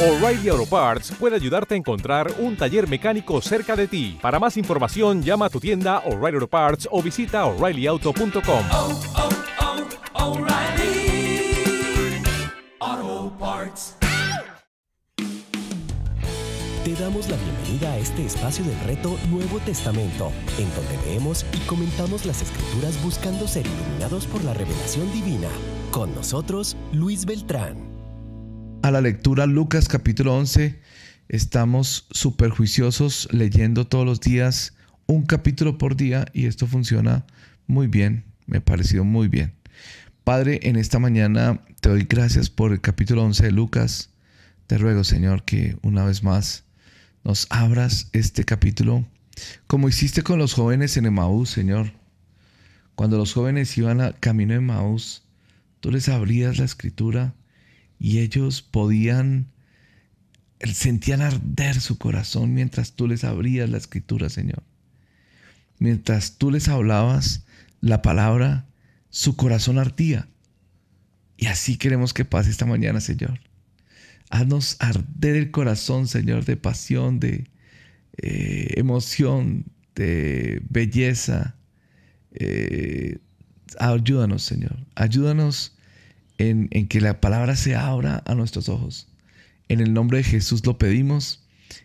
O'Reilly Auto Parts puede ayudarte a encontrar un taller mecánico cerca de ti. Para más información, llama a tu tienda O'Reilly Auto Parts o visita oreillyauto.com. oh, oh, Parts. Te damos la bienvenida a este espacio del reto Nuevo Testamento, en donde leemos y comentamos las escrituras buscando ser iluminados por la revelación divina. Con nosotros, Luis Beltrán. A la lectura Lucas capítulo 11. Estamos súper juiciosos leyendo todos los días un capítulo por día y esto funciona muy bien, me ha parecido muy bien. Padre, en esta mañana te doy gracias por el capítulo 11 de Lucas. Te ruego, Señor, que una vez más nos abras este capítulo como hiciste con los jóvenes en Emaús, Señor. Cuando los jóvenes iban a camino de Emaús, tú les abrías la escritura y ellos podían, sentían arder su corazón mientras tú les abrías la escritura, Señor. Mientras tú les hablabas la palabra, su corazón ardía. Y así queremos que pase esta mañana, Señor. Haznos arder el corazón, Señor, de pasión, de eh, emoción, de belleza. Eh, ayúdanos, Señor. Ayúdanos en, que la palabra se abra a nuestros ojos. En el nombre de Jesús lo pedimos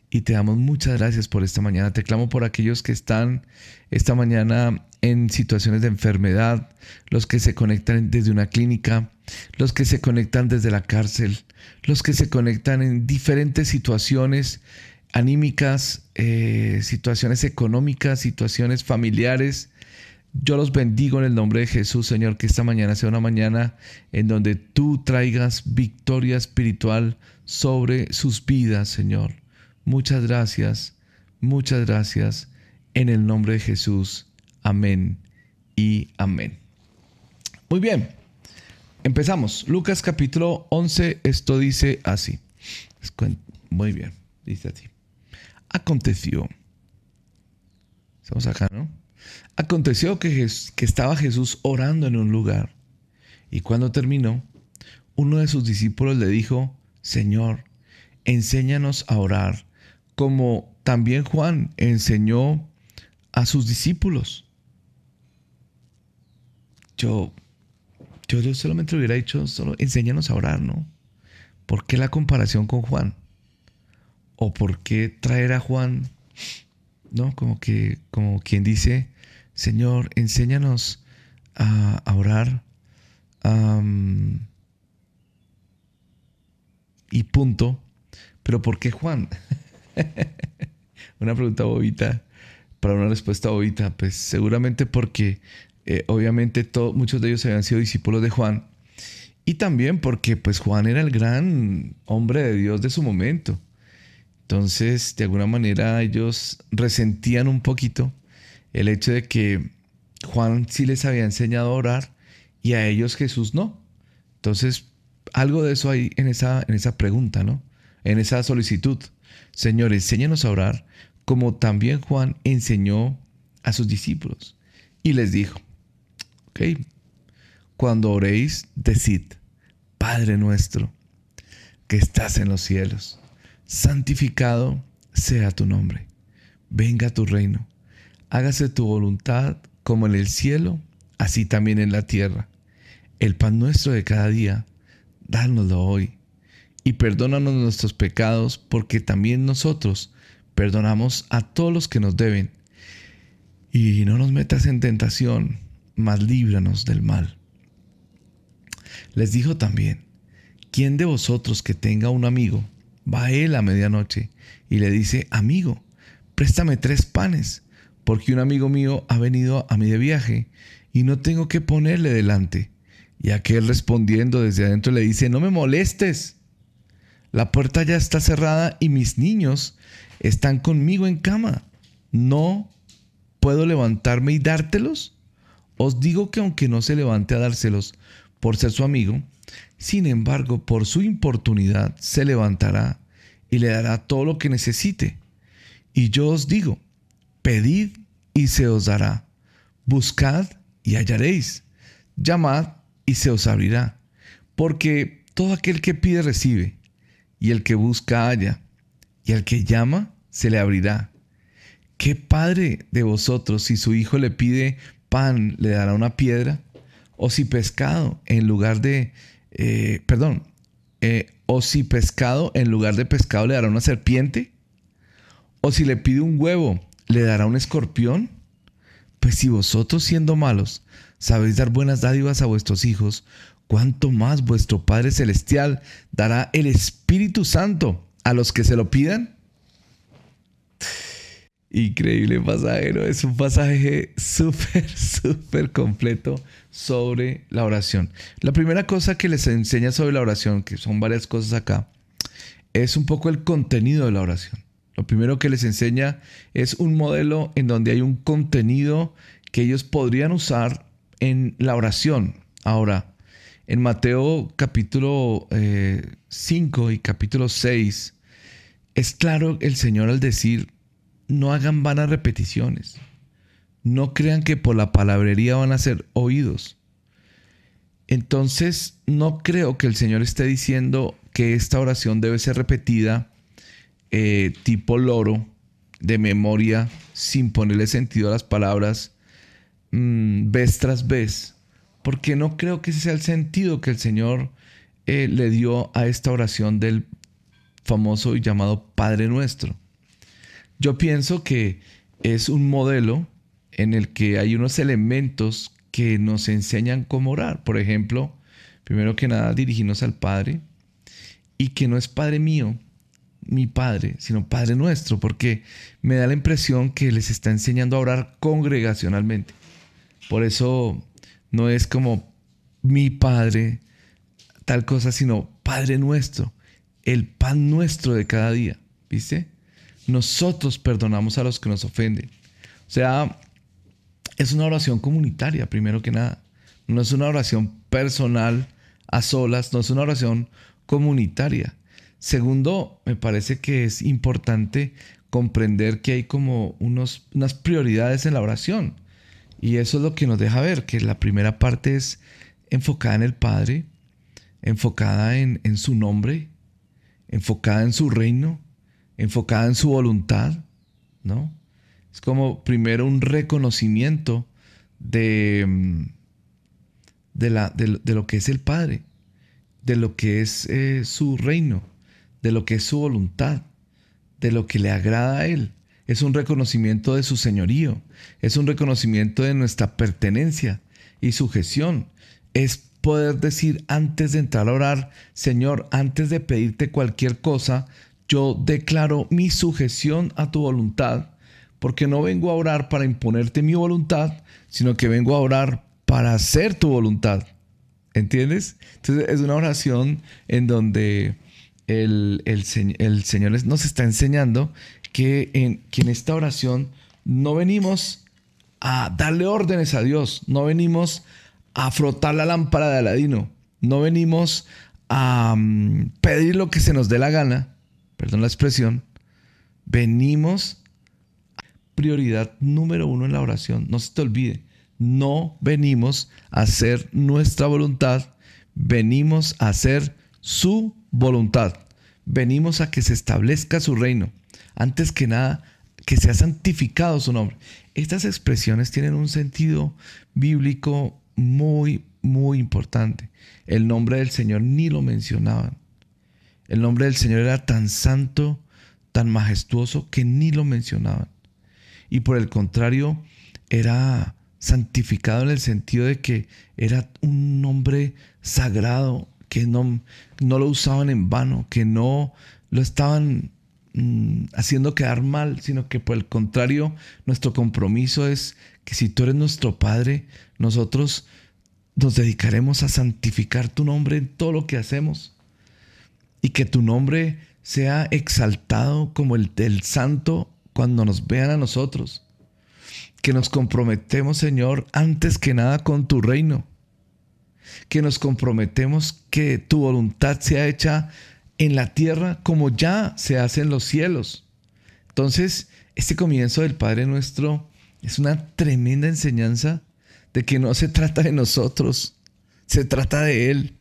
y te damos muchas gracias por esta mañana. Te clamo por aquellos que están esta mañana en situaciones de enfermedad, los que se conectan desde una clínica, los que se conectan desde la cárcel, los que se conectan en diferentes situaciones anímicas, eh, situaciones económicas, situaciones familiares. Yo los bendigo en el nombre de Jesús, Señor, que esta mañana sea una mañana en donde tú traigas victoria espiritual sobre sus vidas, Señor. Muchas gracias, muchas gracias en el nombre de Jesús. Amén y amén. Muy bien, empezamos. Lucas capítulo 11, esto dice así. Muy bien, dice así. Aconteció. Estamos acá, ¿no? Aconteció que, estaba Jesús orando en un lugar y cuando terminó, uno de sus discípulos le dijo, Señor, enséñanos a orar, como también Juan enseñó a sus discípulos. Yo, yo, yo solamente hubiera dicho, solo enséñanos a orar, ¿no? ¿Por qué la comparación con Juan? ¿O por qué traer a Juan, no? Como que, como quien dice, Señor, enséñanos a, orar. Y punto. Pero ¿por qué Juan? una pregunta bobita para una respuesta bobita. Pues seguramente porque eh, obviamente muchos de ellos habían sido discípulos de Juan. Y también porque pues Juan era el gran hombre de Dios de su momento. Entonces, de alguna manera ellos resentían un poquito el hecho de que Juan sí les había enseñado a orar y a ellos Jesús no. Entonces, algo de eso hay en esa, en esa pregunta, ¿no? En esa solicitud. Señor, enséñanos a orar como también Juan enseñó a sus discípulos. Y les dijo, ok, cuando oréis, decid, Padre nuestro, que estás en los cielos, santificado sea tu nombre, venga tu reino, hágase tu voluntad como en el cielo, así también en la tierra. El pan nuestro de cada día, dánoslo hoy, y perdónanos nuestros pecados, porque también nosotros perdonamos a todos los que nos deben. Y no nos metas en tentación, mas líbranos del mal. Les dijo también, ¿quién de vosotros que tenga un amigo va a él a medianoche y le dice, amigo, préstame tres panes, porque un amigo mío ha venido a mí de viaje y no tengo que ponerle delante? Y aquel respondiendo desde adentro le dice, no me molestes. La puerta ya está cerrada y mis niños están conmigo en cama. ¿No puedo levantarme y dártelos? Os digo que aunque no se levante a dárselos por ser su amigo, sin embargo, por su importunidad se levantará y le dará todo lo que necesite. Y yo os digo, pedid y se os dará, buscad y hallaréis, llamad y se os abrirá, porque todo aquel que pide recibe, y el que busca halla, y al que llama se le abrirá. ¿Qué padre de vosotros si su hijo le pide pan le dará una piedra? ¿O si pescado en lugar de, eh, perdón, eh, o si pescado en lugar de pescado le dará una serpiente? ¿O si le pide un huevo le dará un escorpión? Pues si vosotros siendo malos sabéis dar buenas dádivas a vuestros hijos, cuánto más vuestro Padre Celestial dará el Espíritu Santo a los que se lo pidan. Increíble pasajero, es un pasaje súper, súper completo sobre la oración. La primera cosa que les enseña sobre la oración, que son varias cosas acá, es un poco el contenido de la oración. Lo primero que les enseña es un modelo en donde hay un contenido que ellos podrían usar en la oración. Ahora, en Mateo capítulo 5 eh, y capítulo 6, es claro el Señor al decir, no hagan vanas repeticiones. No crean que por la palabrería van a ser oídos. Entonces, no creo que el Señor esté diciendo que esta oración debe ser repetida eh, tipo loro, de memoria, sin ponerle sentido a las palabras, mm, vez tras vez, porque no creo que ese sea el sentido que el Señor eh, le dio a esta oración del famoso y llamado Padre Nuestro. Yo pienso que es un modelo en el que hay unos elementos que nos enseñan cómo orar. Por ejemplo, primero que nada, dirigirnos al Padre y que no es Padre mío, mi Padre, sino Padre nuestro, porque me da la impresión que les está enseñando a orar congregacionalmente. Por eso no es como mi Padre, tal cosa, sino Padre nuestro, el pan nuestro de cada día. ¿Viste? nosotros perdonamos a los que nos ofenden. O sea, es una oración comunitaria, primero que nada. No es una oración personal a solas, no es una oración comunitaria. Segundo, me parece que es importante comprender que hay como unos, unas prioridades en la oración. Y eso es lo que nos deja ver, que la primera parte es enfocada en el Padre, enfocada en, en su nombre, enfocada en su reino, enfocada en su voluntad, ¿no? Es como primero un reconocimiento de, mm, de, la, de, lo que es el Padre, de lo que es eh, su reino, de lo que es su voluntad, de lo que le agrada a Él. Es un reconocimiento de su señorío, es un reconocimiento de nuestra pertenencia y sujeción. Es poder decir antes de entrar a orar, Señor, antes de pedirte cualquier cosa, yo declaro mi sujeción a tu voluntad, porque no vengo a orar para imponerte mi voluntad, sino que vengo a orar para hacer tu voluntad. ¿Entiendes? Entonces es una oración en donde el, el, Señor nos está enseñando que en, que en esta oración no venimos a darle órdenes a Dios, no venimos a frotar la lámpara de Aladino, no venimos a mm, pedir lo que se nos dé la gana, perdón la expresión, venimos prioridad número uno en la oración. No se te olvide, no venimos a hacer nuestra voluntad, venimos a hacer su voluntad. Venimos a que se establezca su reino. Antes que nada, que sea santificado su nombre. Estas expresiones tienen un sentido bíblico muy, muy importante. El nombre del Señor ni lo mencionaban. El nombre del Señor era tan santo, tan majestuoso, que ni lo mencionaban. Y por el contrario, era santificado en el sentido de que era un nombre sagrado, que no, no lo usaban en vano, que no lo estaban mm, haciendo quedar mal, sino que por el contrario, nuestro compromiso es que si tú eres nuestro Padre, nosotros nos dedicaremos a santificar tu nombre en todo lo que hacemos y que tu nombre sea exaltado como el del santo cuando nos vean a nosotros. Que nos comprometemos, Señor, antes que nada con tu reino. Que nos comprometemos que tu voluntad sea hecha en la tierra como ya se hace en los cielos. Entonces, este comienzo del Padre nuestro es una tremenda enseñanza de que no se trata de nosotros, se trata de Él.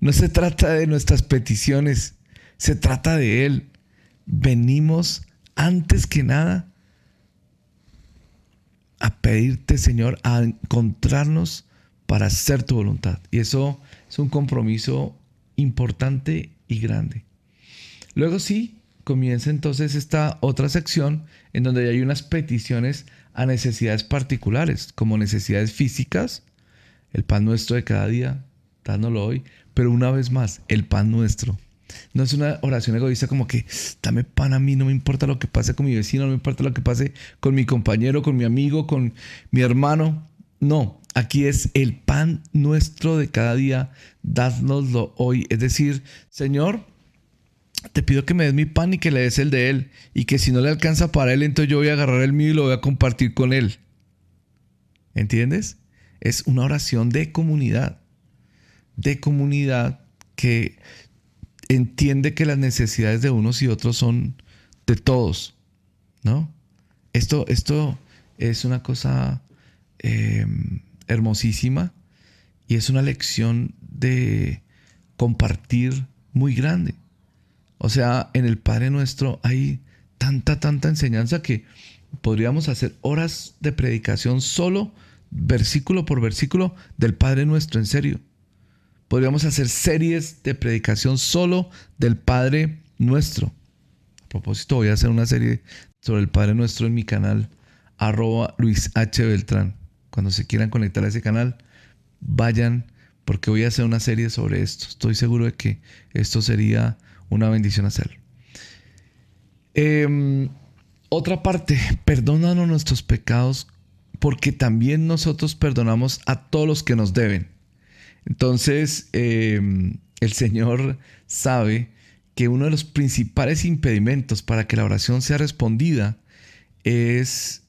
No se trata de nuestras peticiones, Se trata de Él. Venimos antes que nada a pedirte, Señor, a encontrarnos para hacer tu voluntad. Y eso es un compromiso importante y grande. Luego sí, comienza entonces esta otra sección en donde hay unas peticiones a necesidades particulares, como necesidades físicas, el pan nuestro de cada día, dándolo hoy, pero una vez más, el pan nuestro. No es una oración egoísta como que dame pan a mí, no me importa lo que pase con mi vecino, no me importa lo que pase con mi compañero, con mi amigo, con mi hermano. No, aquí es el pan nuestro de cada día, dádnoslo hoy. Es decir, Señor, te pido que me des mi pan y que le des el de él. Y que si no le alcanza para él, entonces yo voy a agarrar el mío y lo voy a compartir con él. ¿Entiendes? Es una oración de comunidad. De comunidad que entiende que las necesidades de unos y otros son de todos. ¿No? Esto, esto es una cosa em, hermosísima y es una lección de compartir muy grande. O sea, en el Padre Nuestro hay tanta, tanta enseñanza que podríamos hacer horas de predicación solo, versículo por versículo, del Padre Nuestro, en serio. Podríamos hacer series de predicación solo del Padre Nuestro. A propósito, voy a hacer una serie sobre el Padre Nuestro en mi canal, arroba Luis H. Beltrán. Cuando se quieran conectar a ese canal, vayan, porque voy a hacer una serie sobre esto. Estoy seguro de que esto sería una bendición hacerlo. Em, otra parte, perdónanos nuestros pecados porque también nosotros perdonamos a todos los que nos deben. Entonces, em, el Señor sabe que uno de los principales impedimentos para que la oración sea respondida es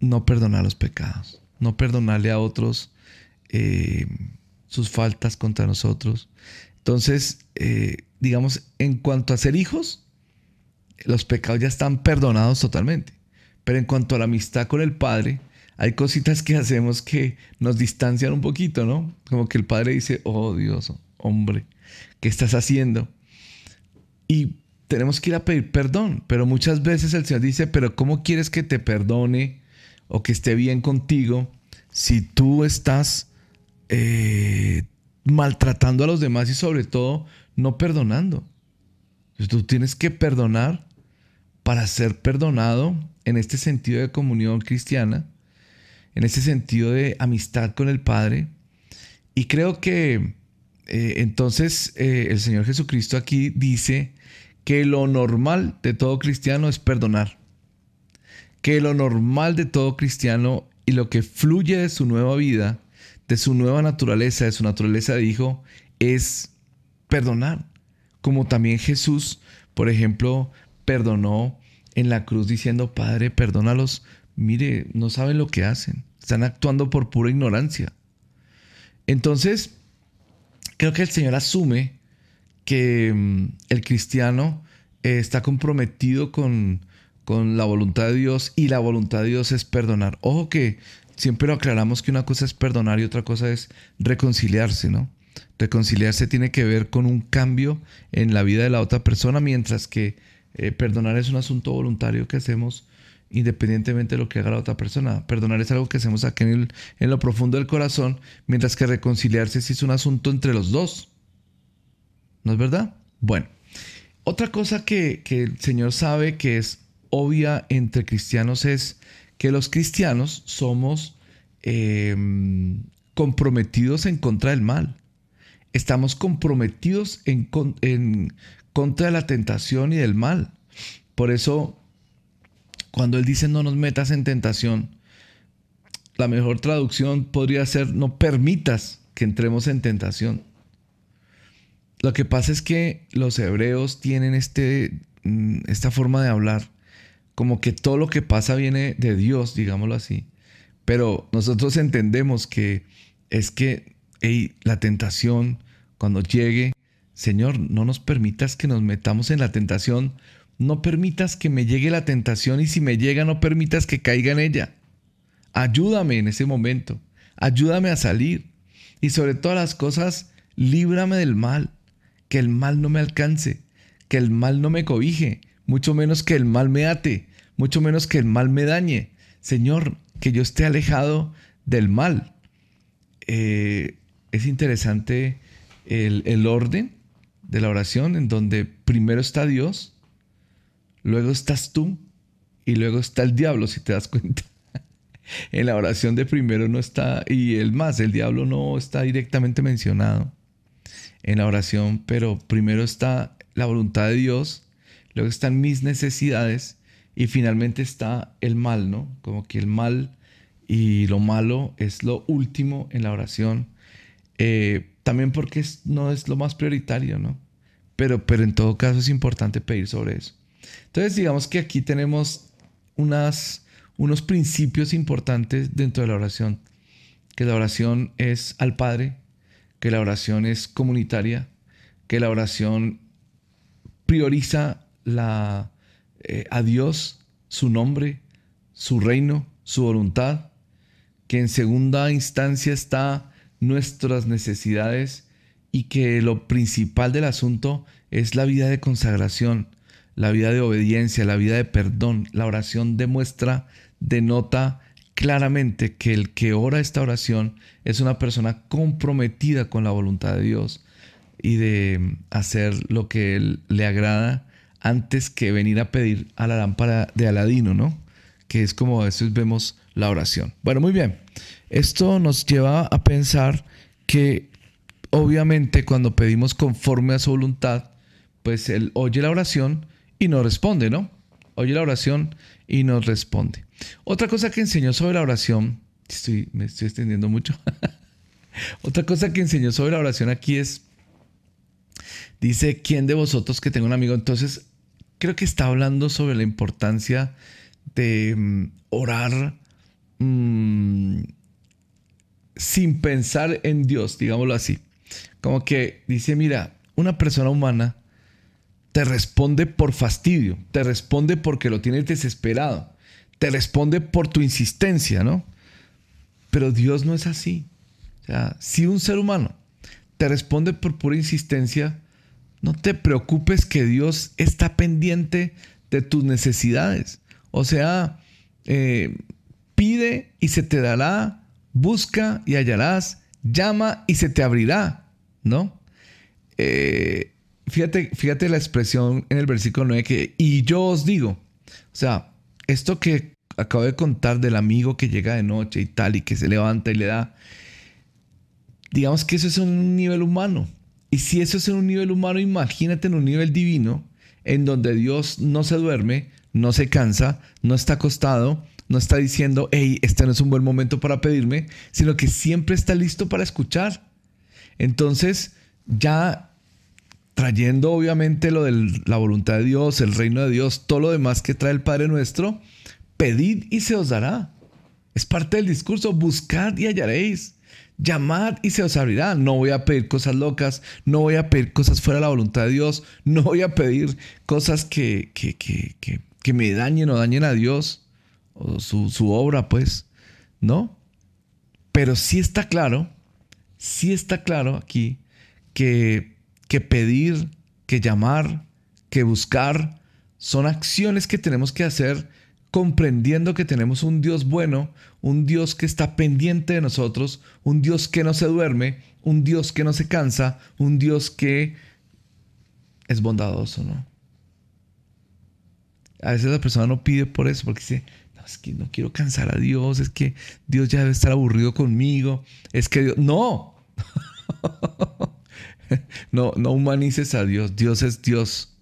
no perdonar los pecados, no perdonarle a otros em, sus faltas contra nosotros. Entonces, eh, digamos, en cuanto a ser hijos, los pecados ya están perdonados totalmente. Pero en cuanto a la amistad con el Padre, hay cositas que hacemos que nos distancian un poquito, ¿no? Como que el Padre dice, oh Dios, hombre, ¿qué estás haciendo? Y tenemos que ir a pedir perdón, pero muchas veces el Señor dice, pero ¿cómo quieres que te perdone o que esté bien contigo si tú estás eh, maltratando a los demás y sobre todo no perdonando. tú tienes que perdonar para ser perdonado en este sentido de comunión cristiana, en este sentido de amistad con el Padre. Y creo que eh, entonces eh, el Señor Jesucristo aquí dice que lo normal de todo cristiano es perdonar. Que lo normal de todo cristiano y lo que fluye de su nueva vida, de su nueva naturaleza, de su naturaleza de hijo, es perdonar. Como también Jesús, por ejemplo, perdonó en la cruz diciendo, Padre, perdónalos. Mire, no saben lo que hacen. Están actuando por pura ignorancia. Entonces, creo que el Señor asume que mm, el cristiano eh, está comprometido con, con la voluntad de Dios y la voluntad de Dios es perdonar. Ojo que siempre lo aclaramos que una cosa es perdonar y otra cosa es reconciliarse, ¿no? Reconciliarse tiene que ver con un cambio en la vida de la otra persona, mientras que eh, perdonar es un asunto voluntario que hacemos independientemente de lo que haga la otra persona. Perdonar es algo que hacemos aquí en, lo profundo del corazón, mientras que reconciliarse sí es un asunto entre los dos. ¿No es verdad? Bueno, otra cosa que, que el Señor sabe que es obvia entre cristianos es que los cristianos somos em, comprometidos en contra del mal estamos comprometidos en, contra de la tentación y del mal. Por eso, cuando Él dice no nos metas en tentación, la mejor traducción podría ser no permitas que entremos en tentación. Lo que pasa es que los hebreos tienen este, mm, esta forma de hablar, como que todo lo que pasa viene de Dios, digámoslo así. Pero nosotros entendemos que es que la tentación, cuando llegue, Señor, no nos permitas que nos metamos en la tentación, no permitas que me llegue la tentación y si me llega, no permitas que caiga en ella. Ayúdame en ese momento, ayúdame a salir. Y sobre todas las cosas, líbrame del mal, que el mal no me alcance, que el mal no me cobije, mucho menos que el mal me ate, mucho menos que el mal me dañe. Señor, que yo esté alejado del mal. Eh, es interesante el, el orden de la oración en donde primero está Dios, luego estás tú y luego está el diablo, si te das cuenta. en la oración de primero no está, y el más, el diablo no está directamente mencionado en la oración, pero primero está la voluntad de Dios, luego están mis necesidades y finalmente está el mal, ¿no? Como que el mal y lo malo es lo último en la oración. Eh, también porque no es lo más prioritario, ¿no? Pero, pero en todo caso es importante pedir sobre eso. Entonces digamos que aquí tenemos unos principios importantes dentro de la oración. Que la oración es al Padre, que la oración es comunitaria, que la oración prioriza la, eh, a Dios, su nombre, su reino, su voluntad, que en segunda instancia está nuestras necesidades y que lo principal del asunto es la vida de consagración, la vida de obediencia, la vida de perdón. La oración demuestra, denota claramente que el que ora esta oración es una persona comprometida con la voluntad de Dios y de hacer lo que él le agrada antes que venir a pedir a la lámpara de Aladino, ¿no? Que es como a veces vemos la oración. Bueno, muy bien. Esto nos lleva a pensar que obviamente cuando pedimos conforme a su voluntad, pues Él oye la oración y nos responde, ¿no? Oye la oración y nos responde. Otra cosa que enseñó sobre la oración, estoy, me estoy extendiendo mucho. Otra cosa que enseñó sobre la oración aquí es, dice, ¿quién de vosotros que tenga un amigo? Entonces, creo que está hablando sobre la importancia de mm, orar mm, sin pensar en Dios, digámoslo así. Como que dice, mira, una persona humana te responde por fastidio, te responde porque lo tienes desesperado, te responde por tu insistencia, ¿no? Pero Dios no es así. O sea, si un ser humano te responde por pura insistencia, no te preocupes que Dios está pendiente de tus necesidades. O sea, eh, pide y se te dará, busca y hallarás, llama y se te abrirá, ¿no? Eh, fíjate, fíjate la expresión en el versículo 9 que, y yo os digo, o sea, esto que acabo de contar del amigo que llega de noche y tal, y que se levanta y le da, digamos que eso es un nivel humano. Y si eso es en un nivel humano, imagínate en un nivel divino, en donde Dios no se duerme, no se cansa, no está acostado, no está diciendo, hey, este no es un buen momento para pedirme, sino que siempre está listo para escuchar. Entonces, ya trayendo obviamente lo de la voluntad de Dios, el reino de Dios, todo lo demás que trae el Padre nuestro, pedid y se os dará. Es parte del discurso, buscad y hallaréis. Llamad y se os abrirá. No voy a pedir cosas locas, no voy a pedir cosas fuera de la voluntad de Dios, no voy a pedir cosas que, que, que, que me dañen o dañen a Dios o su, su obra, pues, ¿no? Pero sí está claro, sí está claro aquí que que pedir, que llamar, que buscar, son acciones que tenemos que hacer comprendiendo que tenemos un Dios bueno, un Dios que está pendiente de nosotros, un Dios que no se duerme, un Dios que no se cansa, un Dios que es bondadoso, ¿no? A veces la persona no pide por eso, porque dice, no, es que no quiero cansar a Dios, es que Dios ya debe estar aburrido conmigo, es que Dios, no. no, no humanices a Dios. Dios es Dios.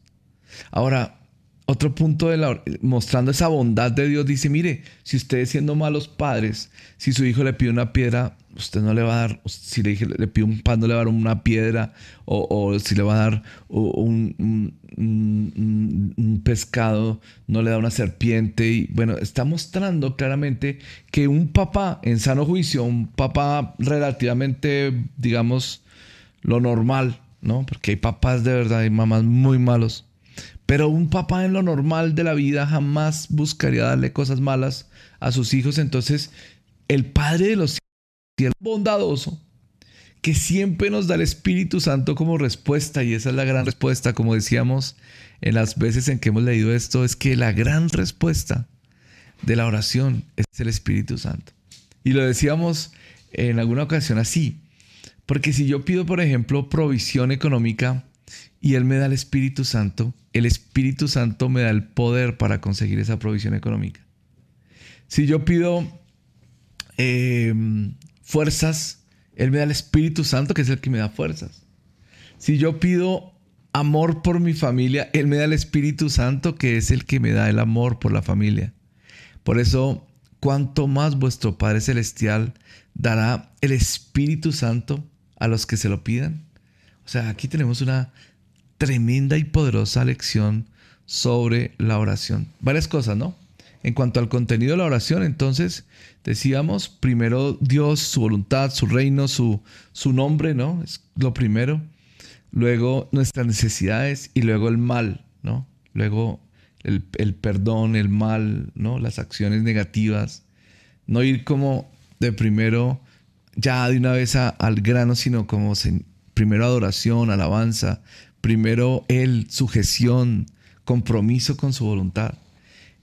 Ahora, otro punto de la, mostrando esa bondad de Dios dice, mire, si ustedes siendo malos padres, si su hijo le pide una piedra, usted no le va a dar, si le, le pide un pan, no le va a dar una piedra, o, si le va a dar un, un, pescado, no le da una serpiente. Y bueno, está mostrando claramente que un papá en sano juicio, un papá relativamente, digamos, lo normal, ¿no? Porque hay papás de verdad y mamás muy malos. Pero un papá en lo normal de la vida jamás buscaría darle cosas malas a sus hijos. Entonces, el padre de los hijos, bondadoso, que siempre nos da el Espíritu Santo como respuesta, y esa es la gran respuesta, como decíamos en las veces en que hemos leído esto, es que la gran respuesta de la oración es el Espíritu Santo. Y lo decíamos en alguna ocasión así, porque si yo pido, por ejemplo, provisión económica y Él me da el Espíritu Santo, el Espíritu Santo me da el poder para conseguir esa provisión económica. Si yo pido em, fuerzas, Él me da el Espíritu Santo, que es el que me da fuerzas. Si yo pido amor por mi familia, Él me da el Espíritu Santo, que es el que me da el amor por la familia. Por eso, cuanto más vuestro Padre Celestial dará el Espíritu Santo a los que se lo pidan. O sea, aquí tenemos una tremenda y poderosa lección sobre la oración. Varias cosas, ¿no? En cuanto al contenido de la oración, entonces decíamos primero Dios, su voluntad, su reino, su, su nombre, ¿no? Es lo primero. Luego nuestras necesidades y luego el mal, ¿no? Luego el, el perdón, el mal, ¿no? Las acciones negativas. No ir como de primero ya de una vez al grano, sino como primero adoración, alabanza, primero Él, sujeción, compromiso con su voluntad.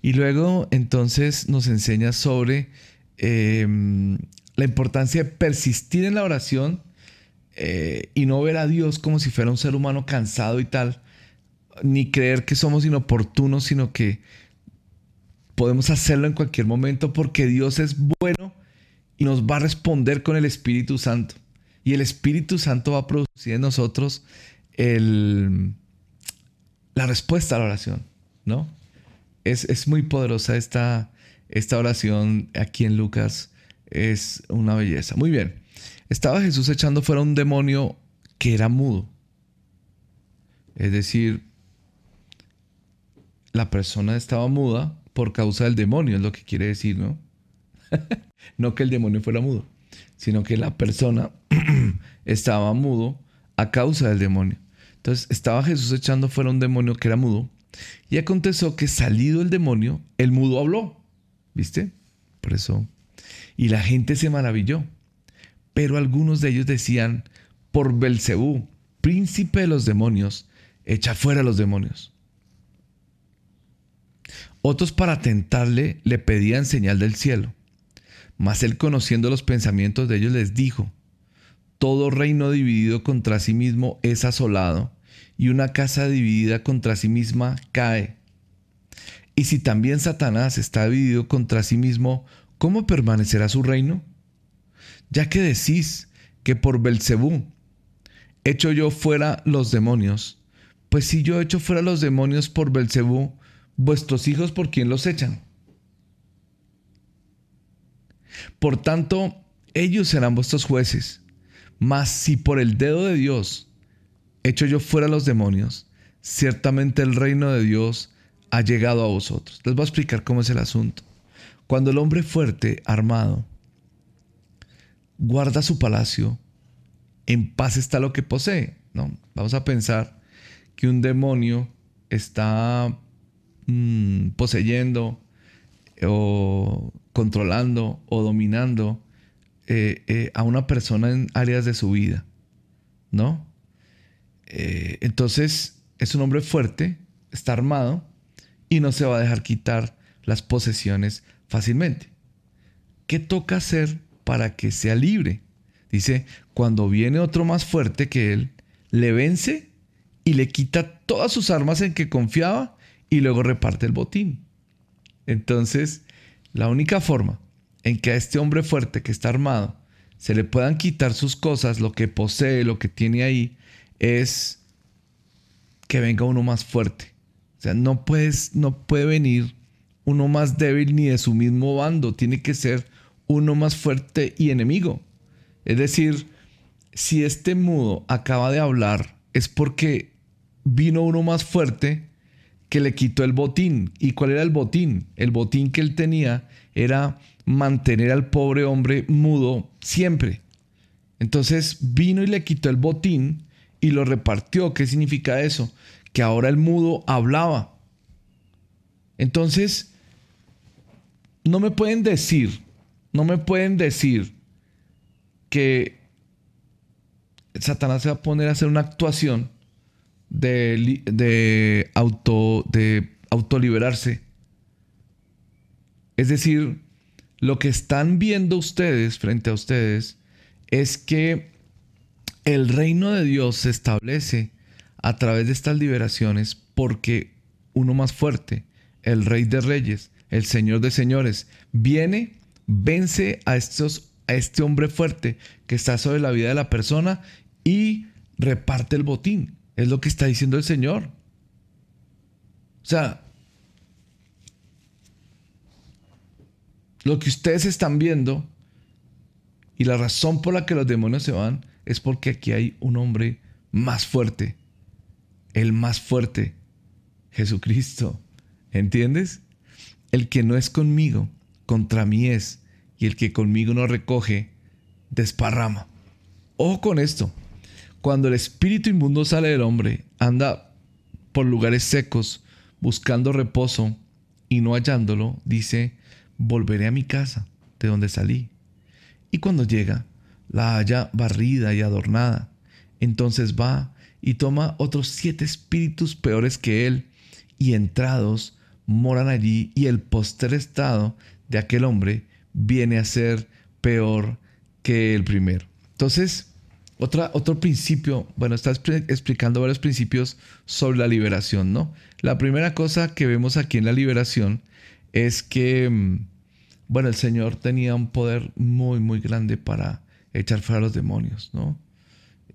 Y luego entonces nos enseña sobre em, la importancia de persistir en la oración eh, y no ver a Dios como si fuera un ser humano cansado y tal, ni creer que somos inoportunos, sino que podemos hacerlo en cualquier momento porque Dios es bueno y nos va a responder con el Espíritu Santo. Y el Espíritu Santo va a producir en nosotros la respuesta a la oración, ¿no? Es, muy poderosa esta, esta oración aquí en Lucas. Es una belleza. Muy bien. Estaba Jesús echando fuera un demonio que era mudo. Es decir, la persona estaba muda por causa del demonio, es lo que quiere decir, ¿no? no que el demonio fuera mudo, sino que la persona estaba mudo a causa del demonio. Entonces estaba Jesús echando fuera un demonio que era mudo y aconteció que salido el demonio, el mudo habló. ¿Viste? Por eso. Y la gente se maravilló. Pero algunos de ellos decían, por Belcebú, príncipe de los demonios, echa fuera a los demonios. Otros para tentarle le pedían señal del cielo. Mas él conociendo los pensamientos de ellos les dijo, todo reino dividido contra sí mismo es asolado, y una casa dividida contra sí misma cae. Y si también Satanás está dividido contra sí mismo, ¿cómo permanecerá su reino? Ya que decís que por Belcebú echo yo fuera los demonios, pues si yo echo fuera los demonios por Belcebú, vuestros hijos por quién los echan? Por tanto, ellos serán vuestros jueces. Mas si por el dedo de Dios echo yo fuera los demonios, ciertamente el reino de Dios ha llegado a vosotros. Les voy a explicar cómo es el asunto. Cuando el hombre fuerte, armado, guarda su palacio, en paz está lo que posee. ¿no? Vamos a pensar que un demonio está mm, poseyendo o controlando o dominando eh, eh, a una persona en áreas de su vida, ¿no? Eh, entonces es un hombre fuerte, está armado y no se va a dejar quitar las posesiones fácilmente. ¿Qué toca hacer para que sea libre? Dice, cuando viene otro más fuerte que él, le vence y le quita todas sus armas en que confiaba y luego reparte el botín. Entonces, la única forma en que a este hombre fuerte que está armado se le puedan quitar sus cosas, lo que posee, lo que tiene ahí, es que venga uno más fuerte. O sea, no, puedes, no puede venir uno más débil ni de su mismo bando, tiene que ser uno más fuerte y enemigo. Es decir, si este mudo acaba de hablar, es porque vino uno más fuerte que le quitó el botín. ¿Y cuál era el botín? El botín que él tenía era mantener al pobre hombre mudo siempre. Entonces vino y le quitó el botín y lo repartió. ¿Qué significa eso? Que ahora el mudo hablaba. Entonces, no me pueden decir, no me pueden decir que Satanás se va a poner a hacer una actuación de, de, auto, de autoliberarse. Es decir, lo que están viendo ustedes frente a ustedes es que el reino de Dios se establece a través de estas liberaciones porque uno más fuerte, el rey de reyes, el señor de señores, viene, vence a, estos, a este hombre fuerte que está sobre la vida de la persona y reparte el botín. Es lo que está diciendo el Señor. O sea, lo que ustedes están viendo y la razón por la que los demonios se van es porque aquí hay un hombre más fuerte. El más fuerte. Jesucristo. ¿Entiendes? El que no es conmigo, contra mí es. Y el que conmigo no recoge, desparrama. Ojo con esto. Cuando el espíritu inmundo sale del hombre, anda por lugares secos, buscando reposo y no hallándolo, dice, volveré a mi casa, de donde salí. Y cuando llega, la halla barrida y adornada. Entonces va y toma otros siete espíritus peores que él, y entrados moran allí, y el postrer estado de aquel hombre viene a ser peor que el primero. Entonces, otra, otro principio, bueno, está expli- explicando varios principios sobre la liberación, ¿no? La primera cosa que vemos aquí en la liberación es que, mm, bueno, el Señor tenía un poder muy, muy grande para echar fuera a los demonios, ¿no?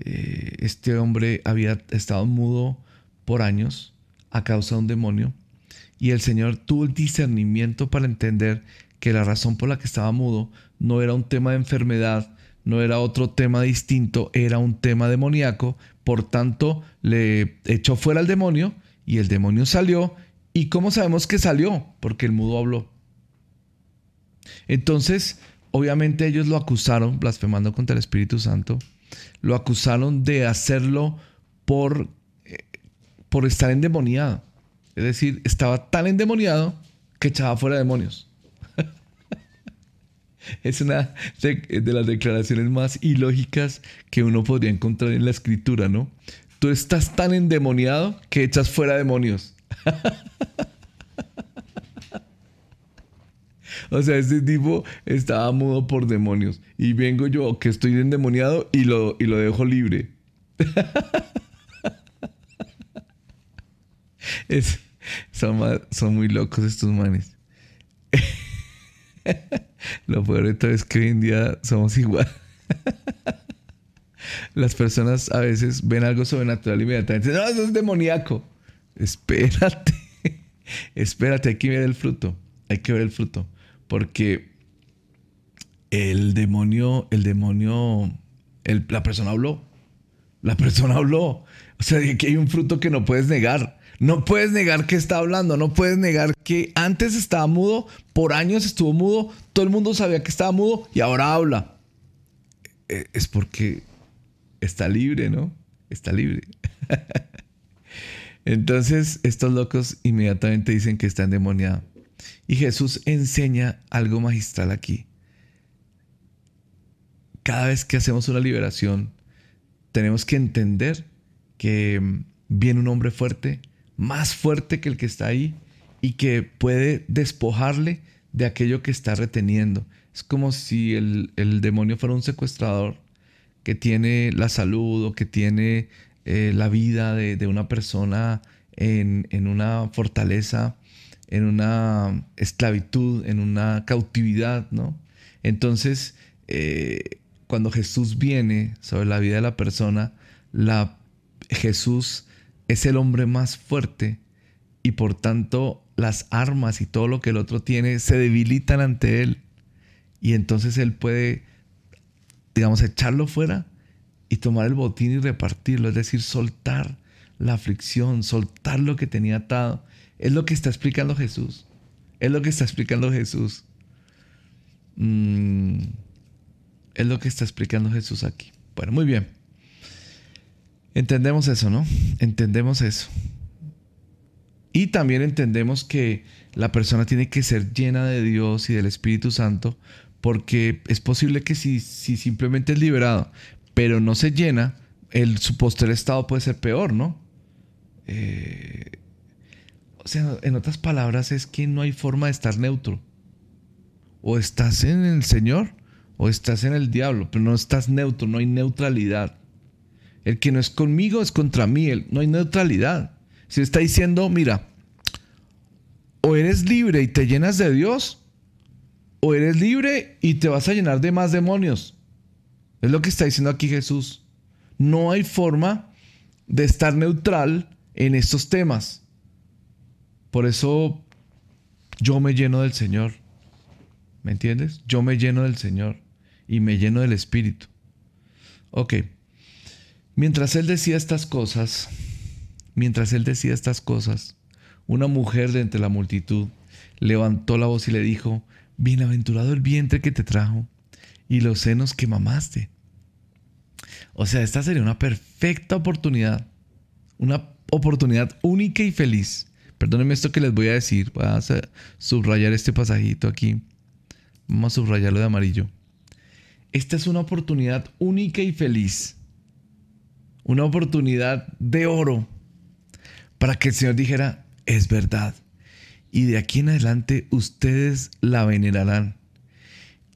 Eh, este hombre había estado mudo por años a causa de un demonio y el Señor tuvo el discernimiento para entender que la razón por la que estaba mudo no era un tema de enfermedad, no era otro tema distinto, era un tema demoníaco, por tanto le echó fuera al demonio y el demonio salió. ¿Y cómo sabemos que salió? Porque el mudo habló. Entonces, obviamente ellos lo acusaron, blasfemando contra el Espíritu Santo, lo acusaron de hacerlo por, eh, por estar endemoniado. Es decir, estaba tan endemoniado que echaba fuera demonios. es una de, de las declaraciones más ilógicas que uno podría encontrar en la escritura, ¿no? Tú estás tan endemoniado que echas fuera demonios. O sea, este tipo estaba mudo por demonios. Y vengo yo, que estoy endemoniado, y lo, y lo dejo libre. Son, son muy locos estos manes. lo peor de todo es que hoy en día somos igual. Las personas a veces ven algo sobrenatural inmediatamente no, eso es demoníaco. Espérate. Espérate, hay que ver el fruto. Hay que ver el fruto. Porque el demonio, el demonio, la persona habló. La persona habló. O sea, que hay un fruto que no puedes negar. No puedes negar que está hablando. No puedes negar que antes estaba mudo, por años estuvo mudo, todo el mundo sabía que estaba mudo y ahora habla. Eh, Es porque está libre, ¿no? Está libre. Entonces, estos locos inmediatamente dicen que está endemoniado. Y Jesús enseña algo magistral aquí. Cada vez que hacemos una liberación, tenemos que entender que mm, viene un hombre fuerte, más fuerte que el que está ahí, y que puede despojarle de aquello que está reteniendo. Es como si el, el demonio fuera un secuestrador que tiene la salud o que tiene eh, la vida de, de una persona en, en una fortaleza, en una esclavitud, en una cautividad, ¿no? Entonces, eh, cuando Jesús viene sobre la vida de la persona, la, Jesús es el hombre más fuerte y por tanto las armas y todo lo que el otro tiene se debilitan ante él. Y entonces él puede, digamos, echarlo fuera y tomar el botín y repartirlo, es decir, soltar la aflicción, soltar lo que tenía atado. Es lo que está explicando Jesús. Es lo que está explicando Jesús. Mm, es lo que está explicando Jesús aquí. Bueno, muy bien. Entendemos eso, ¿no? Entendemos eso. Y también entendemos que la persona tiene que ser llena de Dios y del Espíritu Santo, porque es posible que si, si simplemente es liberado, pero no se llena, el, su posterior estado puede ser peor, ¿no? Eh, en otras palabras, es que no hay forma de estar neutro. O estás en el Señor o estás en el diablo, pero no estás neutro, no hay neutralidad. El que no es conmigo es contra mí, no hay neutralidad. Si está diciendo, mira, o eres libre y te llenas de Dios, o eres libre y te vas a llenar de más demonios. Es lo que está diciendo aquí Jesús. No hay forma de estar neutral en estos temas. Por eso yo me lleno del Señor. ¿Me entiendes? Yo me lleno del Señor y me lleno del Espíritu. Ok. Mientras él decía estas cosas, mientras él decía estas cosas, una mujer de entre la multitud levantó la voz y le dijo, Bienaventurado el vientre que te trajo y los senos que mamaste. O sea, esta sería una perfecta oportunidad, una oportunidad única y feliz Perdónenme esto que les voy a decir. Voy a subrayar este pasajito aquí. Vamos a subrayarlo de amarillo. Esta es una oportunidad única y feliz. Una oportunidad de oro para que el Señor dijera, es verdad. Y de aquí en adelante ustedes la venerarán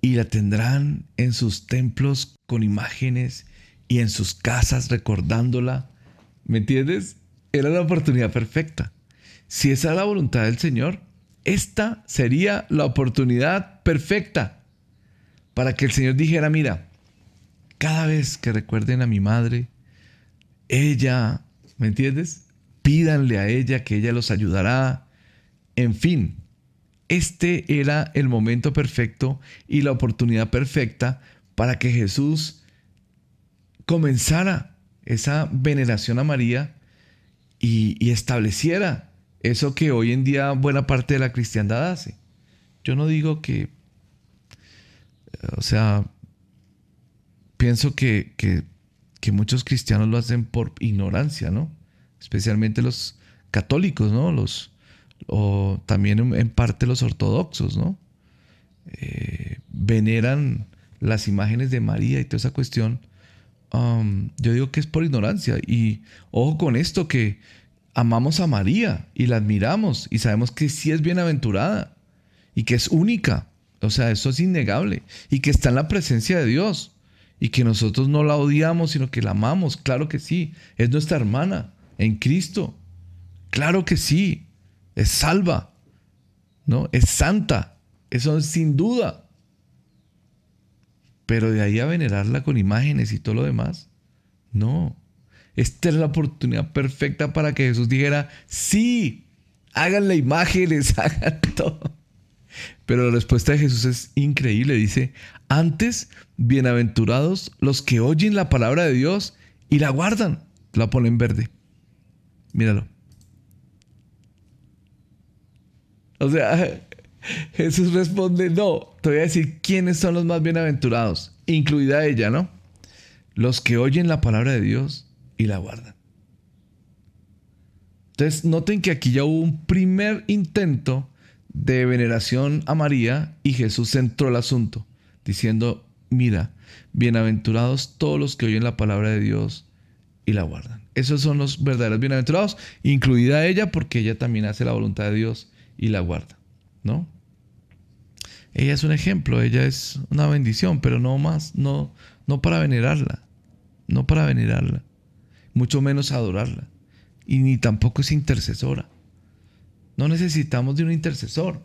y la tendrán en sus templos con imágenes y en sus casas recordándola. ¿Me entiendes? Era la oportunidad perfecta. Si esa es la voluntad del Señor, esta sería la oportunidad perfecta para que el Señor dijera, mira, cada vez que recuerden a mi madre, ella, ¿me entiendes? Pídanle a ella que ella los ayudará. En fin, este era el momento perfecto y la oportunidad perfecta para que Jesús comenzara esa veneración a María y, y estableciera eso que hoy en día buena parte de la cristiandad hace. Yo no digo que, o sea, pienso que, que, muchos cristianos lo hacen por ignorancia, ¿no? Especialmente los católicos, ¿no? Los, o también en, parte los ortodoxos, ¿no? Eh, veneran las imágenes de María y toda esa cuestión. Um, yo digo que es por ignorancia. Y ojo con esto, que amamos a María y la admiramos y sabemos que sí es bienaventurada y que es única. O sea, eso es innegable y que está en la presencia de Dios y que nosotros no la odiamos, sino que la amamos. Claro que sí, es nuestra hermana en Cristo. Claro que sí, es salva, ¿no? Es santa, eso es sin duda. Pero de ahí a venerarla con imágenes y todo lo demás, no. Esta es la oportunidad perfecta para que Jesús dijera, sí, háganle imágenes, hagan todo. Pero la respuesta de Jesús es increíble. Dice, antes, bienaventurados los que oyen la palabra de Dios y la guardan. La ponen verde. Míralo. O sea, Jesús responde, no, te voy a decir quiénes son los más bienaventurados, incluida ella, ¿no? Los que oyen la palabra de Dios y la guardan. Entonces, noten que aquí ya hubo un primer intento de veneración a María y Jesús centró el asunto, diciendo, mira, bienaventurados todos los que oyen la palabra de Dios y la guardan. Esos son los verdaderos bienaventurados, incluida ella porque ella también hace la voluntad de Dios y la guarda, ¿no? Ella es un ejemplo, ella es una bendición, pero no más, no, no para venerarla, no para venerarla mucho menos adorarla. Y ni tampoco es intercesora. No necesitamos de un intercesor.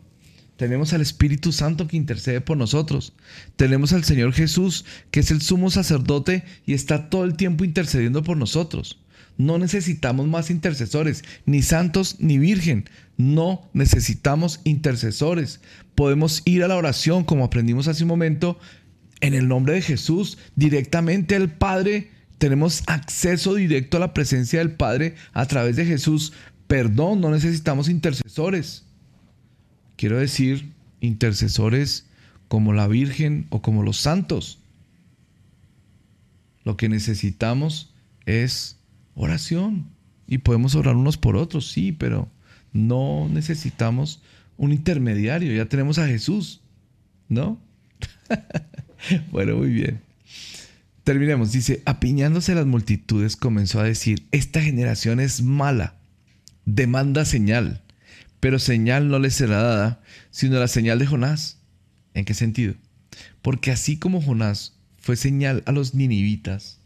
Tenemos al Espíritu Santo que intercede por nosotros. Tenemos al Señor Jesús, que es el sumo sacerdote y está todo el tiempo intercediendo por nosotros. No necesitamos más intercesores, ni santos ni virgen. No necesitamos intercesores. Podemos ir a la oración, como aprendimos hace un momento, en el nombre de Jesús, directamente al Padre tenemos acceso directo a la presencia del Padre a través de Jesús. Perdón, no necesitamos intercesores. Quiero decir, intercesores como la Virgen o como los santos. Lo que necesitamos es oración. Y podemos orar unos por otros, sí, pero no necesitamos un intermediario. Ya tenemos a Jesús, ¿no? bueno, muy bien. Terminemos. Dice, apiñándose las multitudes, comenzó a decir, esta generación es mala, demanda señal, pero señal no le será dada, sino la señal de Jonás. ¿En qué sentido? Porque así como Jonás fue señal a los ninivitas,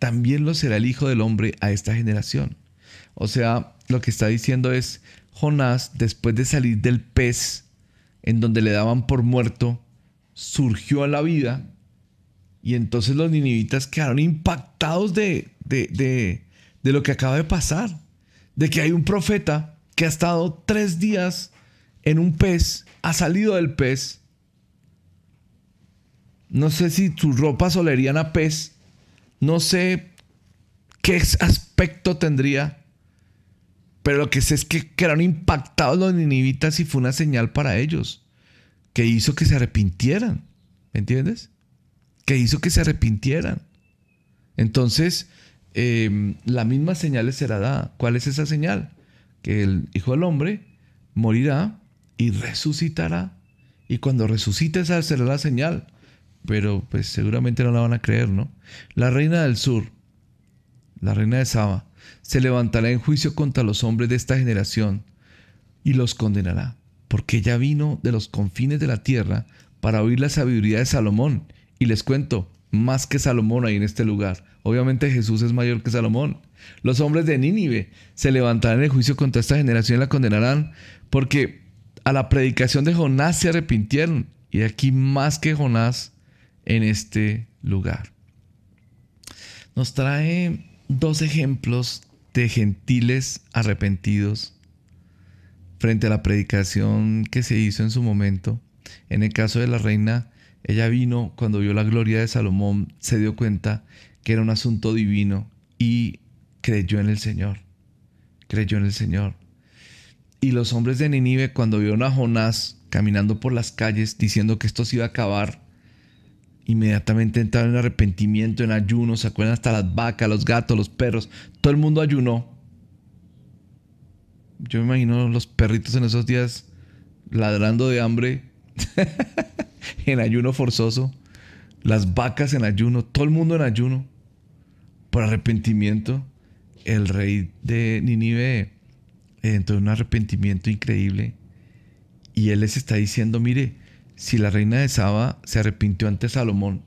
también lo será el Hijo del Hombre a esta generación. O sea, lo que está diciendo es, Jonás, después de salir del pez, en donde le daban por muerto, surgió a la vida y entonces los ninivitas quedaron impactados de, de, de, lo que acaba de pasar. De que hay un profeta que ha estado tres días en un pez, ha salido del pez. No sé si sus ropas olerían a pez. No sé qué aspecto tendría. Pero lo que sé es que quedaron impactados los ninivitas y fue una señal para ellos. Que hizo que se arrepintieran. ¿Me entiendes? Que hizo que se arrepintieran. Entonces, em, la misma señal será dada. ¿Cuál es esa señal? Que el Hijo del Hombre morirá y resucitará. Y cuando resucite esa será la señal. Pero pues seguramente no la van a creer, ¿no? La reina del sur, la reina de Saba, se levantará en juicio contra los hombres de esta generación y los condenará, porque ella vino de los confines de la tierra para oír la sabiduría de Salomón y les cuento, más que Salomón hay en este lugar. Obviamente Jesús es mayor que Salomón. Los hombres de Nínive se levantarán en el juicio contra esta generación y la condenarán porque a la predicación de Jonás se arrepintieron. Y aquí más que Jonás en este lugar. Nos trae dos ejemplos de gentiles arrepentidos frente a la predicación que se hizo en su momento. En el caso de la reina ella vino cuando vio la gloria de Salomón, se dio cuenta que era un asunto divino y creyó en el Señor. Creyó en el Señor. Y los hombres de Ninive, cuando vieron a Jonás caminando por las calles diciendo que esto se iba a acabar, inmediatamente entraron en arrepentimiento, en ayuno, se acuerdan hasta las vacas, los gatos, los perros, todo el mundo ayunó. Yo me imagino los perritos en esos días ladrando de hambre. en ayuno forzoso, las vacas en ayuno, todo el mundo en ayuno, por arrepentimiento. El rey de Nínive entró en un arrepentimiento increíble y él les está diciendo, mire, si la reina de Saba se arrepintió ante Salomón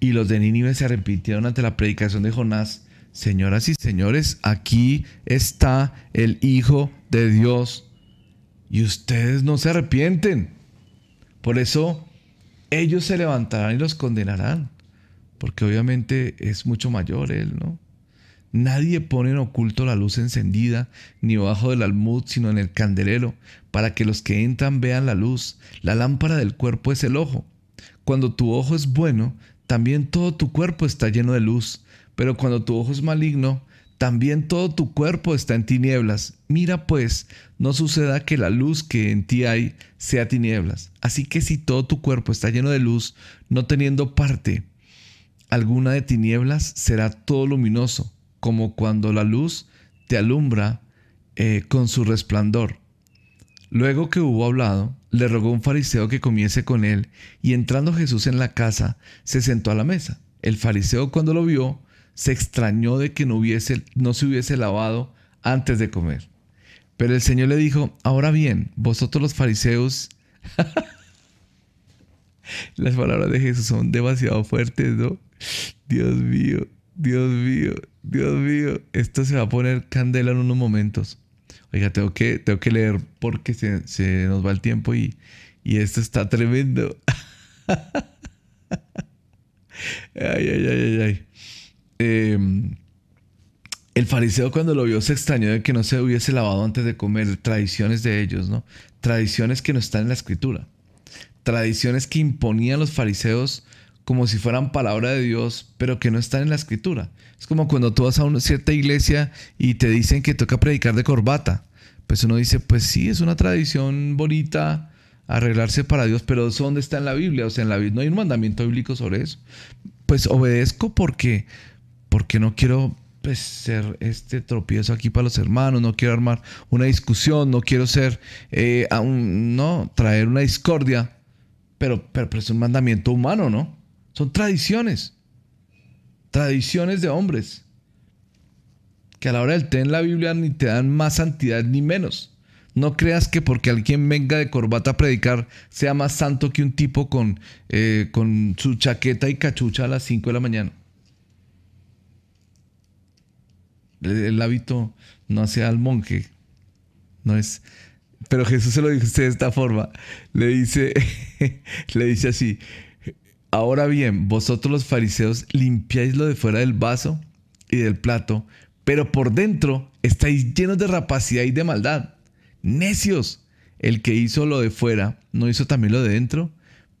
y los de Nínive se arrepintieron ante la predicación de Jonás, señoras y señores, aquí está el Hijo de Dios y ustedes no se arrepienten. Por eso ellos se levantarán y los condenarán, porque obviamente es mucho mayor Él, ¿no? Nadie pone en oculto la luz encendida, ni bajo del almud, sino en el candelero, para que los que entran vean la luz. La lámpara del cuerpo es el ojo. Cuando tu ojo es bueno, también todo tu cuerpo está lleno de luz, pero cuando tu ojo es maligno, también todo tu cuerpo está en tinieblas. Mira pues, no suceda que la luz que en ti hay sea tinieblas. Así que si todo tu cuerpo está lleno de luz, no teniendo parte alguna de tinieblas, será todo luminoso, como cuando la luz te alumbra eh, con su resplandor. Luego que hubo hablado, le rogó un fariseo que comiese con él, y entrando Jesús en la casa, se sentó a la mesa. El fariseo cuando lo vio, se extrañó de que no, hubiese, no se hubiese lavado antes de comer. Pero el Señor le dijo, ahora bien, vosotros los fariseos, las palabras de Jesús son demasiado fuertes, ¿no? Dios mío, Dios mío, Dios mío, esto se va a poner candela en unos momentos. Oiga, tengo que, tengo que leer porque se, se nos va el tiempo y, y esto está tremendo. ay, ay, ay, ay, ay. Em, el fariseo cuando lo vio se extrañó de que no se hubiese lavado antes de comer, tradiciones de ellos, ¿no? Tradiciones que no están en la escritura. Tradiciones que imponían los fariseos como si fueran palabra de Dios, pero que no están en la escritura. Es como cuando tú vas a una cierta iglesia y te dicen que toca predicar de corbata. Pues uno dice, pues sí, es una tradición bonita arreglarse para Dios, pero ¿eso dónde está en la Biblia? O sea, en la Biblia no hay un mandamiento bíblico sobre eso. Pues obedezco porque porque no quiero pues, ser este tropiezo aquí para los hermanos, no quiero armar una discusión, no quiero ser, eh, no, traer una discordia, pero, pero, es un mandamiento humano, ¿no? Son tradiciones. tradiciones de hombres, que a la hora del té en la Biblia ni te dan más santidad ni menos. No creas que porque alguien venga de corbata a predicar sea más santo que un tipo con, eh, con su chaqueta y cachucha a las 5 de la mañana. El, hábito no hace al monje, no es... Pero Jesús se lo dice de esta forma. Le dice, le dice así, ahora bien, vosotros los fariseos limpiáis lo de fuera del vaso y del plato, pero por dentro estáis llenos de rapacidad y de maldad. Necios, el que hizo lo de fuera, ¿no hizo también lo de dentro?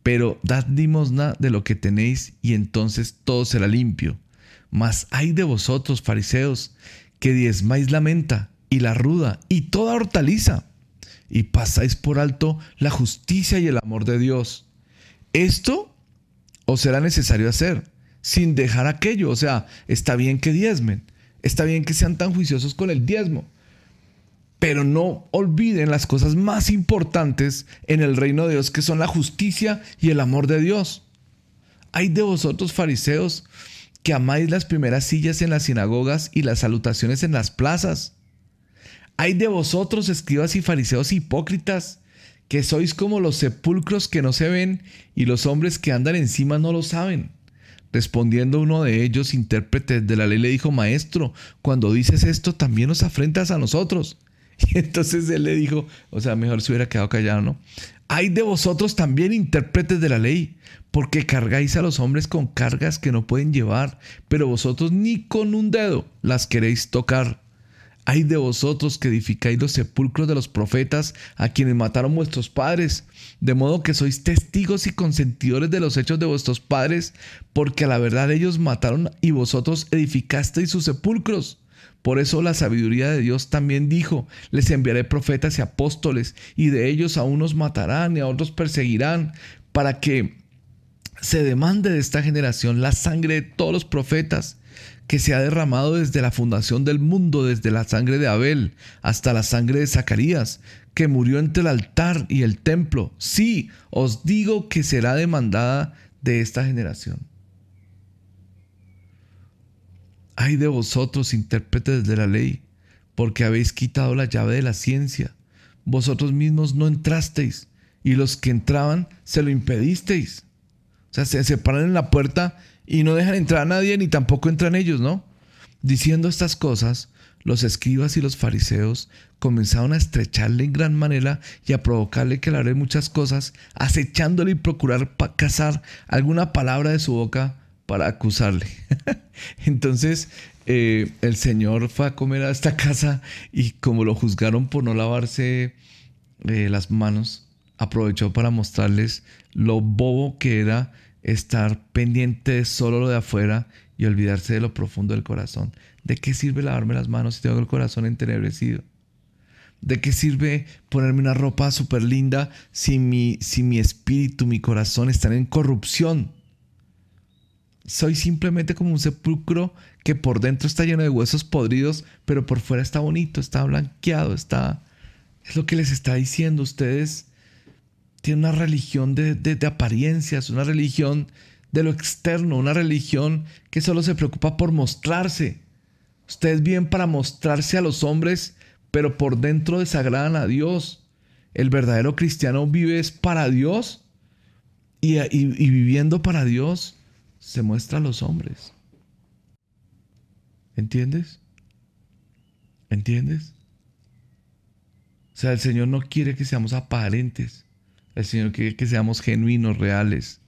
Pero dad limosna de lo que tenéis y entonces todo será limpio. Mas hay de vosotros, fariseos, que diezmáis la menta y la ruda y toda hortaliza, y pasáis por alto la justicia y el amor de Dios. Esto os será necesario hacer, sin dejar aquello. O sea, está bien que diezmen, está bien que sean tan juiciosos con el diezmo, pero no olviden las cosas más importantes en el reino de Dios, que son la justicia y el amor de Dios. Hay de vosotros, fariseos, que amáis las primeras sillas en las sinagogas y las salutaciones en las plazas. Hay de vosotros, escribas y fariseos hipócritas, que sois como los sepulcros que no se ven y los hombres que andan encima no lo saben. Respondiendo uno de ellos, intérprete de la ley, le dijo, Maestro, cuando dices esto, también nos afrentas a nosotros. Y entonces él le dijo, o sea, mejor se hubiera quedado callado, ¿no? Hay de vosotros también intérpretes de la ley, porque cargáis a los hombres con cargas que no pueden llevar, pero vosotros ni con un dedo las queréis tocar. Hay de vosotros que edificáis los sepulcros de los profetas a quienes mataron vuestros padres, de modo que sois testigos y consentidores de los hechos de vuestros padres, porque a la verdad ellos mataron y vosotros edificasteis sus sepulcros. Por eso la sabiduría de Dios también dijo, les enviaré profetas y apóstoles, y de ellos a unos matarán y a otros perseguirán, para que se demande de esta generación la sangre de todos los profetas que se ha derramado desde la fundación del mundo, desde la sangre de Abel hasta la sangre de Zacarías, que murió entre el altar y el templo. Sí, os digo que será demandada de esta generación. Ay de vosotros, intérpretes de la ley, porque habéis quitado la llave de la ciencia. Vosotros mismos no entrasteis, y los que entraban se lo impedisteis. O sea, se separan en la puerta y no dejan entrar a nadie, ni tampoco entran ellos, ¿no? Diciendo estas cosas, los escribas y los fariseos comenzaron a estrecharle en gran manera y a provocarle que hablara muchas cosas, acechándole y procurar cazar alguna palabra de su boca para acusarle. Entonces eh, el Señor fue a comer a esta casa y como lo juzgaron por no lavarse eh, las manos, aprovechó para mostrarles lo bobo que era estar pendiente de solo lo de afuera y olvidarse de lo profundo del corazón. ¿De qué sirve lavarme las manos si tengo el corazón entenebrecido? ¿De qué sirve ponerme una ropa súper linda si mi, si mi espíritu, mi corazón están en corrupción? Soy simplemente como un sepulcro que por dentro está lleno de huesos podridos, pero por fuera está bonito, está blanqueado, está... Es lo que les está diciendo. Ustedes tienen una religión de, de apariencias, una religión de lo externo, una religión que solo se preocupa por mostrarse. Ustedes viven para mostrarse a los hombres, pero por dentro desagradan a Dios. El verdadero cristiano vive es para Dios y, y viviendo para Dios se muestra a los hombres. ¿Entiendes? ¿Entiendes? O sea, el Señor no quiere que seamos aparentes. El Señor quiere que seamos genuinos, reales.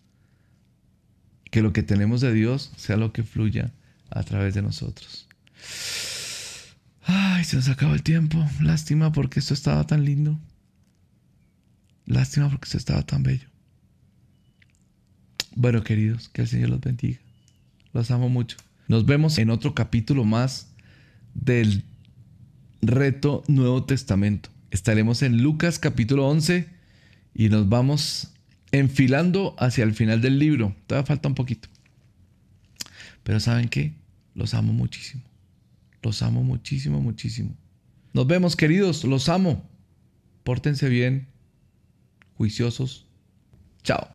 Que lo que tenemos de Dios sea lo que fluya a través de nosotros. Ay, se nos acaba el tiempo. Lástima porque esto estaba tan lindo. Lástima porque esto estaba tan bello. Bueno, queridos, que el Señor los bendiga. Los amo mucho. Nos vemos en otro capítulo más del reto Nuevo Testamento. Estaremos en Lucas capítulo 11 y nos vamos enfilando hacia el final del libro. Todavía falta un poquito. Pero ¿saben qué? Los amo muchísimo. Los amo muchísimo, muchísimo. Nos vemos, queridos. Los amo. Pórtense bien. Juiciosos. Chao.